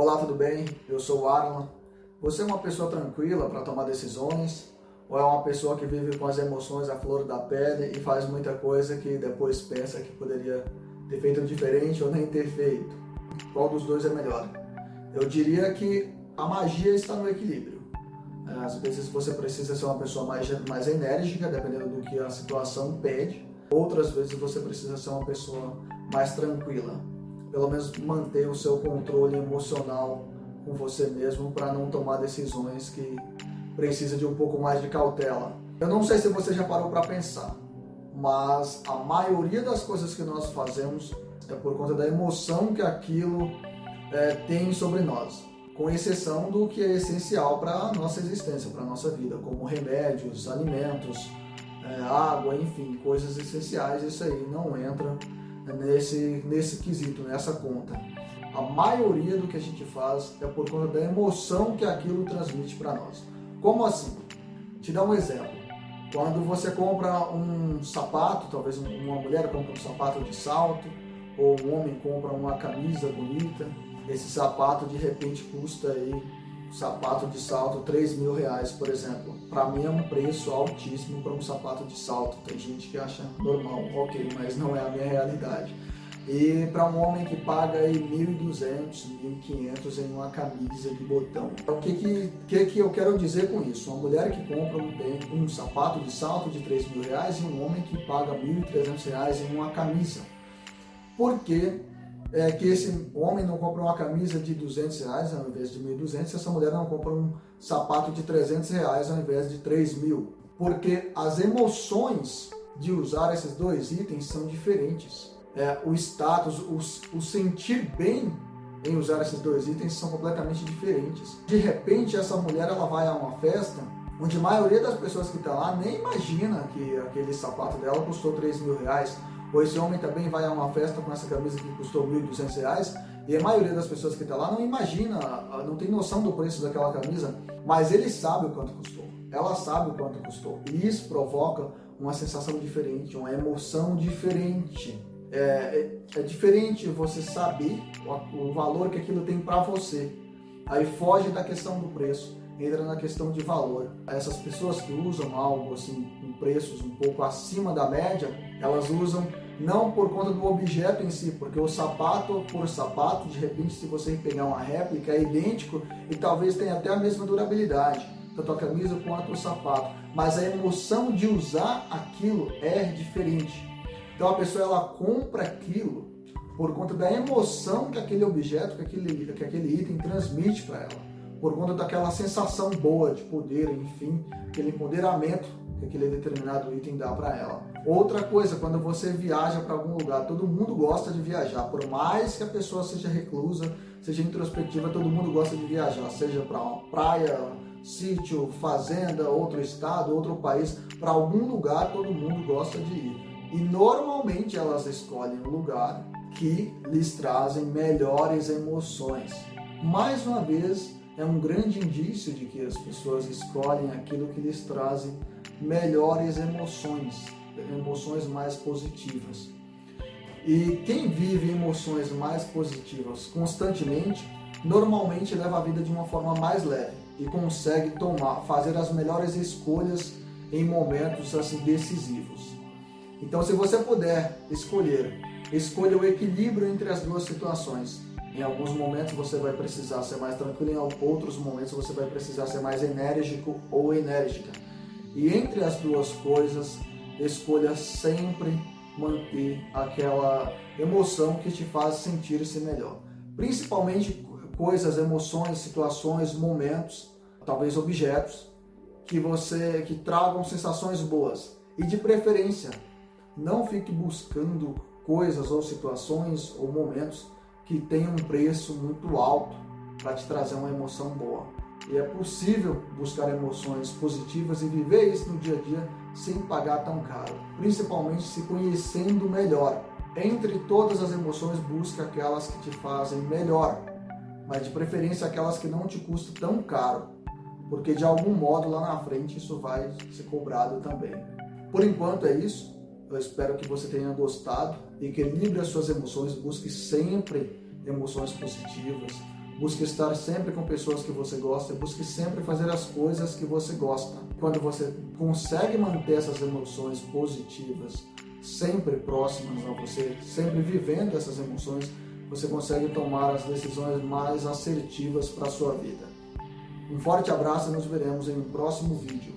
Olá, tudo bem? Eu sou o Arlan. Você é uma pessoa tranquila para tomar decisões? Ou é uma pessoa que vive com as emoções à flor da pele e faz muita coisa que depois pensa que poderia ter feito diferente ou nem ter feito? Qual dos dois é melhor? Eu diria que a magia está no equilíbrio. É, às vezes você precisa ser uma pessoa mais, mais enérgica, dependendo do que a situação pede. Outras vezes você precisa ser uma pessoa mais tranquila pelo menos manter o seu controle emocional com você mesmo para não tomar decisões que precisa de um pouco mais de cautela. Eu não sei se você já parou para pensar, mas a maioria das coisas que nós fazemos é por conta da emoção que aquilo é, tem sobre nós, com exceção do que é essencial para a nossa existência, para a nossa vida, como remédios, alimentos, é, água, enfim, coisas essenciais. Isso aí não entra nesse, nesse quesito, nessa conta. A maioria do que a gente faz é por conta da emoção que aquilo transmite para nós. Como assim? Te dar um exemplo. Quando você compra um sapato, talvez uma mulher compra um sapato de salto, ou um homem compra uma camisa bonita, esse sapato de repente custa aí sapato de salto 3 mil reais, por exemplo. Para mim é um preço altíssimo para um sapato de salto. Tem gente que acha normal, ok, mas não é a minha realidade. E para um homem que paga aí 1.200, 1.500 em uma camisa de botão. O que, que, que, que eu quero dizer com isso? Uma mulher que compra um, um sapato de salto de 3 mil reais e um homem que paga 1.300 reais em uma camisa. Por quê? É, que esse homem não compra uma camisa de 200 reais ao invés de 1.200 e essa mulher não compra um sapato de 300 reais ao invés de 3 mil. Porque as emoções de usar esses dois itens são diferentes. É, o status, o, o sentir bem em usar esses dois itens são completamente diferentes. De repente, essa mulher ela vai a uma festa onde a maioria das pessoas que está lá nem imagina que aquele sapato dela custou 3 mil reais ou esse homem também vai a uma festa com essa camisa que custou R$ 1.200 e a maioria das pessoas que está lá não imagina, não tem noção do preço daquela camisa, mas ele sabe o quanto custou. Ela sabe o quanto custou. E isso provoca uma sensação diferente, uma emoção diferente. É, é, é diferente você saber o, o valor que aquilo tem para você. Aí foge da questão do preço entra na questão de valor. Essas pessoas que usam algo assim com preços um pouco acima da média, elas usam não por conta do objeto em si, porque o sapato por sapato, de repente, se você pegar uma réplica, é idêntico e talvez tenha até a mesma durabilidade, tanto a camisa quanto o sapato. Mas a emoção de usar aquilo é diferente. Então a pessoa ela compra aquilo por conta da emoção que aquele objeto, que aquele, que aquele item transmite para ela por conta daquela sensação boa de poder, enfim, aquele empoderamento que aquele determinado item dá para ela. Outra coisa, quando você viaja para algum lugar, todo mundo gosta de viajar, por mais que a pessoa seja reclusa, seja introspectiva, todo mundo gosta de viajar, seja para uma praia, sítio, fazenda, outro estado, outro país, para algum lugar todo mundo gosta de ir. E normalmente elas escolhem um lugar que lhes trazem melhores emoções. Mais uma vez, é um grande indício de que as pessoas escolhem aquilo que lhes trazem melhores emoções, emoções mais positivas. E quem vive emoções mais positivas constantemente, normalmente leva a vida de uma forma mais leve e consegue tomar, fazer as melhores escolhas em momentos assim decisivos. Então, se você puder escolher, escolha o equilíbrio entre as duas situações em alguns momentos você vai precisar ser mais tranquilo, em outros momentos você vai precisar ser mais enérgico ou enérgica. E entre as duas coisas, escolha sempre manter aquela emoção que te faz sentir-se melhor. Principalmente coisas, emoções, situações, momentos, talvez objetos que você que tragam sensações boas. E de preferência, não fique buscando coisas ou situações ou momentos que tem um preço muito alto para te trazer uma emoção boa. E é possível buscar emoções positivas e viver isso no dia a dia sem pagar tão caro, principalmente se conhecendo melhor. Entre todas as emoções, busque aquelas que te fazem melhor, mas de preferência aquelas que não te custam tão caro, porque de algum modo lá na frente isso vai ser cobrado também. Por enquanto é isso. Eu espero que você tenha gostado. Equilibre as suas emoções, busque sempre emoções positivas. Busque estar sempre com pessoas que você gosta, busque sempre fazer as coisas que você gosta. Quando você consegue manter essas emoções positivas sempre próximas a você, sempre vivendo essas emoções, você consegue tomar as decisões mais assertivas para a sua vida. Um forte abraço e nos veremos em um próximo vídeo.